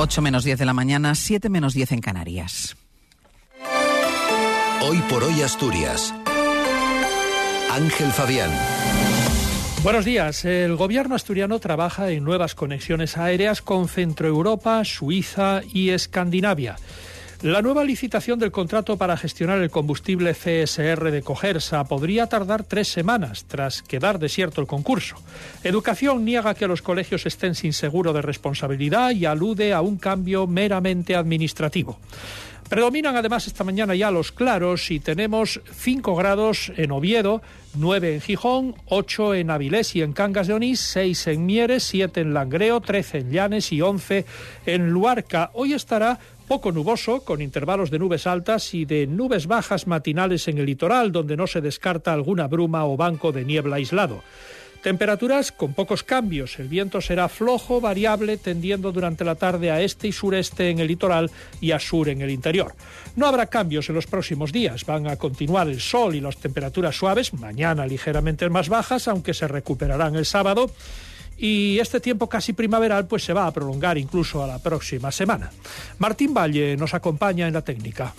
8 menos 10 de la mañana, 7 menos 10 en Canarias. Hoy por hoy Asturias. Ángel Fabián. Buenos días. El gobierno asturiano trabaja en nuevas conexiones aéreas con Centroeuropa, Suiza y Escandinavia. La nueva licitación del contrato para gestionar el combustible CSR de Cogersa podría tardar tres semanas tras quedar desierto el concurso. Educación niega que los colegios estén sin seguro de responsabilidad y alude a un cambio meramente administrativo. Predominan además esta mañana ya los claros y tenemos 5 grados en Oviedo, 9 en Gijón, 8 en Avilés y en Cangas de Onís, 6 en Mieres, 7 en Langreo, 13 en Llanes y 11 en Luarca. Hoy estará poco nuboso, con intervalos de nubes altas y de nubes bajas matinales en el litoral, donde no se descarta alguna bruma o banco de niebla aislado. Temperaturas con pocos cambios. El viento será flojo, variable, tendiendo durante la tarde a este y sureste en el litoral y a sur en el interior. No habrá cambios en los próximos días. Van a continuar el sol y las temperaturas suaves, mañana ligeramente más bajas, aunque se recuperarán el sábado y este tiempo casi primaveral pues se va a prolongar incluso a la próxima semana. Martín Valle nos acompaña en la técnica.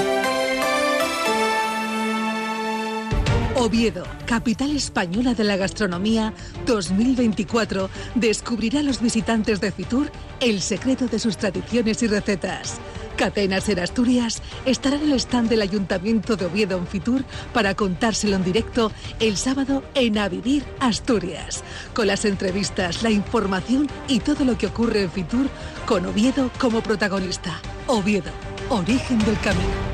Oviedo, capital española de la gastronomía 2024, descubrirá a los visitantes de Fitur el secreto de sus tradiciones y recetas. Catenas en Asturias estará en el stand del Ayuntamiento de Oviedo en Fitur para contárselo en directo el sábado en A Vivir Asturias, con las entrevistas, la información y todo lo que ocurre en Fitur con Oviedo como protagonista. Oviedo, origen del camino.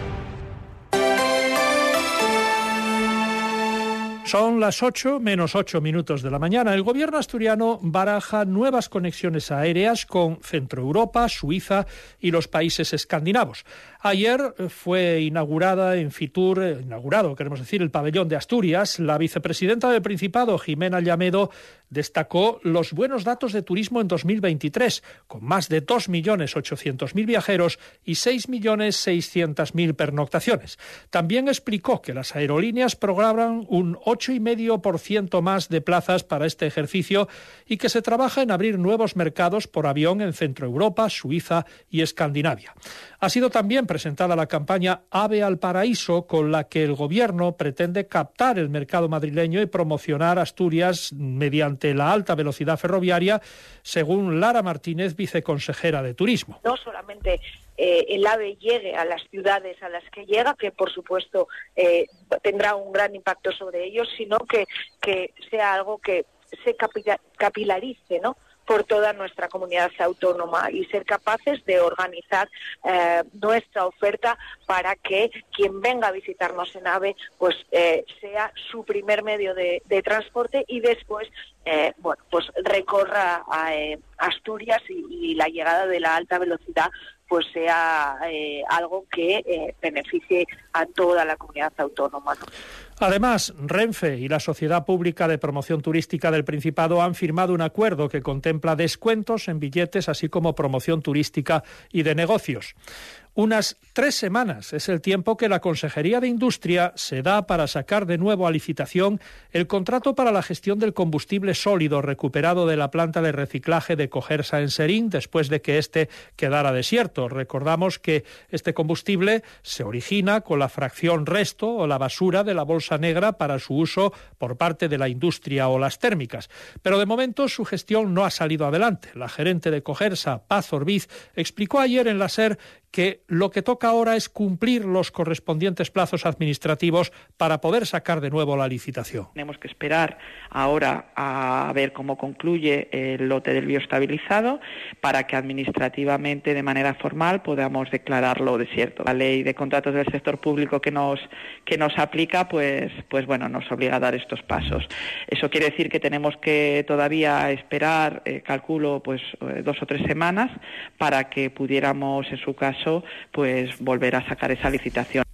Son las 8 menos 8 minutos de la mañana. El gobierno asturiano baraja nuevas conexiones aéreas con Centroeuropa, Suiza y los países escandinavos. Ayer fue inaugurada en Fitur, eh, inaugurado, queremos decir, el pabellón de Asturias. La vicepresidenta del Principado, Jimena Llamedo, destacó los buenos datos de turismo en 2023, con más de 2.800.000 viajeros y 6.600.000 pernoctaciones. También explicó que las aerolíneas programan un 8,5% más de plazas para este ejercicio y que se trabaja en abrir nuevos mercados por avión en Centroeuropa, Suiza y Escandinavia. Ha sido también presentada la campaña Ave al Paraíso, con la que el Gobierno pretende captar el mercado madrileño y promocionar Asturias mediante la alta velocidad ferroviaria, según Lara Martínez, viceconsejera de Turismo. No solamente eh, el AVE llegue a las ciudades a las que llega, que por supuesto eh, tendrá un gran impacto sobre ellos, sino que, que sea algo que se capilarice, ¿no? por toda nuestra comunidad autónoma y ser capaces de organizar eh, nuestra oferta para que quien venga a visitarnos en AVE pues eh, sea su primer medio de, transporte y después bueno pues recorra a, Asturias y, la llegada de la alta velocidad pues sea algo que beneficie a toda la comunidad autónoma. Además, Renfe y la Sociedad Pública de Promoción Turística del Principado han firmado un acuerdo que contempla descuentos en billetes, así como promoción turística y de negocios. Unas tres semanas es el tiempo que la Consejería de Industria se da para sacar de nuevo a licitación el contrato para la gestión del combustible sólido recuperado de la planta de reciclaje de Cogersa en Serín después de que éste quedara desierto. Recordamos que este combustible se origina con la fracción resto o la basura de la bolsa negra para su uso por parte de la industria o las térmicas. Pero de momento su gestión no ha salido adelante. La gerente de Cogersa, Paz Orbiz, explicó ayer en la SER que lo que toca ahora es cumplir los correspondientes plazos administrativos para poder sacar de nuevo la licitación. Tenemos que esperar ahora a ver cómo concluye el lote del bioestabilizado para que administrativamente, de manera formal, podamos declararlo desierto. La ley de contratos del sector público que nos, que nos aplica, pues, pues bueno, nos obliga a dar estos pasos. Eso quiere decir que tenemos que todavía esperar, eh, calculo, pues eh, dos o tres semanas para que pudiéramos, en su caso, pues volver a sacar esa licitación.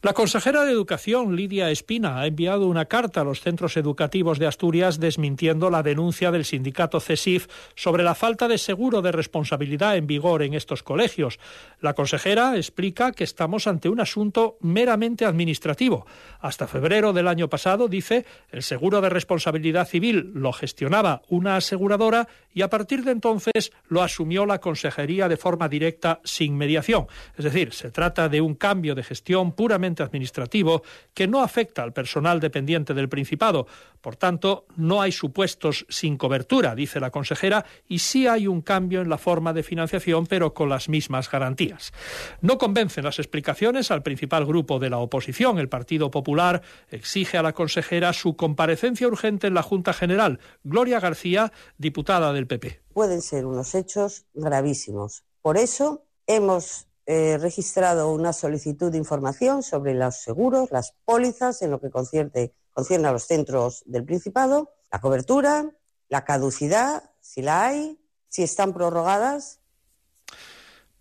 La consejera de Educación, Lidia Espina, ha enviado una carta a los centros educativos de Asturias desmintiendo la denuncia del sindicato CESIF sobre la falta de seguro de responsabilidad en vigor en estos colegios. La consejera explica que estamos ante un asunto meramente administrativo. Hasta febrero del año pasado, dice, el seguro de responsabilidad civil lo gestionaba una aseguradora y a partir de entonces lo asumió la consejería de forma directa sin mediación. Es decir, se trata de un cambio de gestión puramente administrativo que no afecta al personal dependiente del Principado. Por tanto, no hay supuestos sin cobertura, dice la consejera, y sí hay un cambio en la forma de financiación, pero con las mismas garantías. No convencen las explicaciones al principal grupo de la oposición. El Partido Popular exige a la consejera su comparecencia urgente en la Junta General. Gloria García, diputada del PP. Pueden ser unos hechos gravísimos. Por eso hemos eh, registrado una solicitud de información sobre los seguros, las pólizas en lo que concierne, concierne a los centros del Principado, la cobertura, la caducidad, si la hay, si están prorrogadas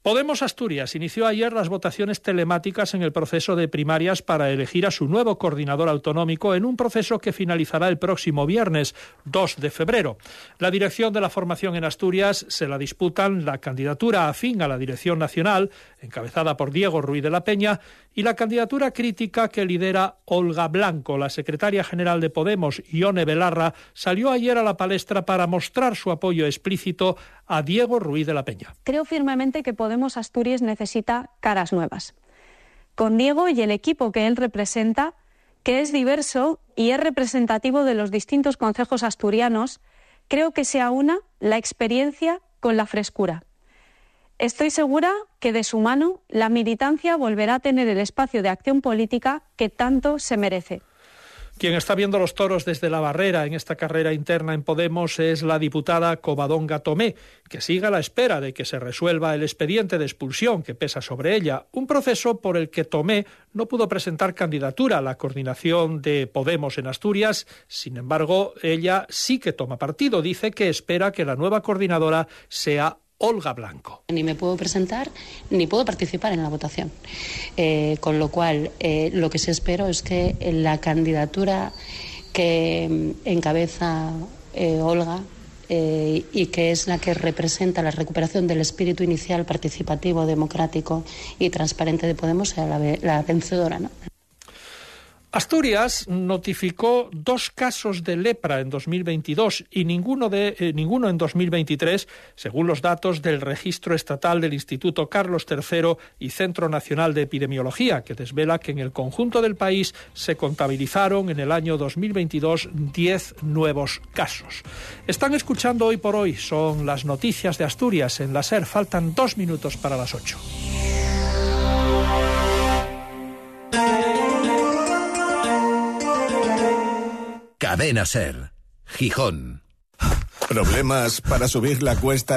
Podemos Asturias inició ayer las votaciones telemáticas en el proceso de primarias para elegir a su nuevo coordinador autonómico en un proceso que finalizará el próximo viernes 2 de febrero. La dirección de la formación en Asturias se la disputan la candidatura afín a la dirección nacional, encabezada por Diego Ruiz de la Peña, y la candidatura crítica que lidera Olga Blanco. La secretaria general de Podemos, Ione Belarra, salió ayer a la palestra para mostrar su apoyo explícito a Diego Ruiz de la Peña. Creo firmemente que Podemos Asturias necesita caras nuevas. Con Diego y el equipo que él representa, que es diverso y es representativo de los distintos concejos asturianos, creo que se aúna la experiencia con la frescura. Estoy segura que de su mano la militancia volverá a tener el espacio de acción política que tanto se merece. Quien está viendo los toros desde la barrera en esta carrera interna en Podemos es la diputada Covadonga Tomé, que sigue a la espera de que se resuelva el expediente de expulsión que pesa sobre ella, un proceso por el que Tomé no pudo presentar candidatura a la coordinación de Podemos en Asturias. Sin embargo, ella sí que toma partido. Dice que espera que la nueva coordinadora sea Olga Blanco. Ni me puedo presentar ni puedo participar en la votación. Eh, con lo cual, eh, lo que sí espero es que la candidatura que mm, encabeza eh, Olga y que es la que representa la recuperación del espíritu inicial participativo, democrático y transparente de Podemos sea la, la vencedora. ¿no? Asturias notificó dos casos de lepra en 2022 y ninguno, de, eh, ninguno en 2023, según los datos del registro estatal del Instituto Carlos III y Centro Nacional de Epidemiología, que desvela que en el conjunto del país se contabilizaron en el año 2022 10 nuevos casos. Están escuchando hoy por hoy, son las noticias de Asturias en la SER. Faltan dos minutos para las ocho. Cadena Ser. Gijón. ¿Problemas para subir la cuesta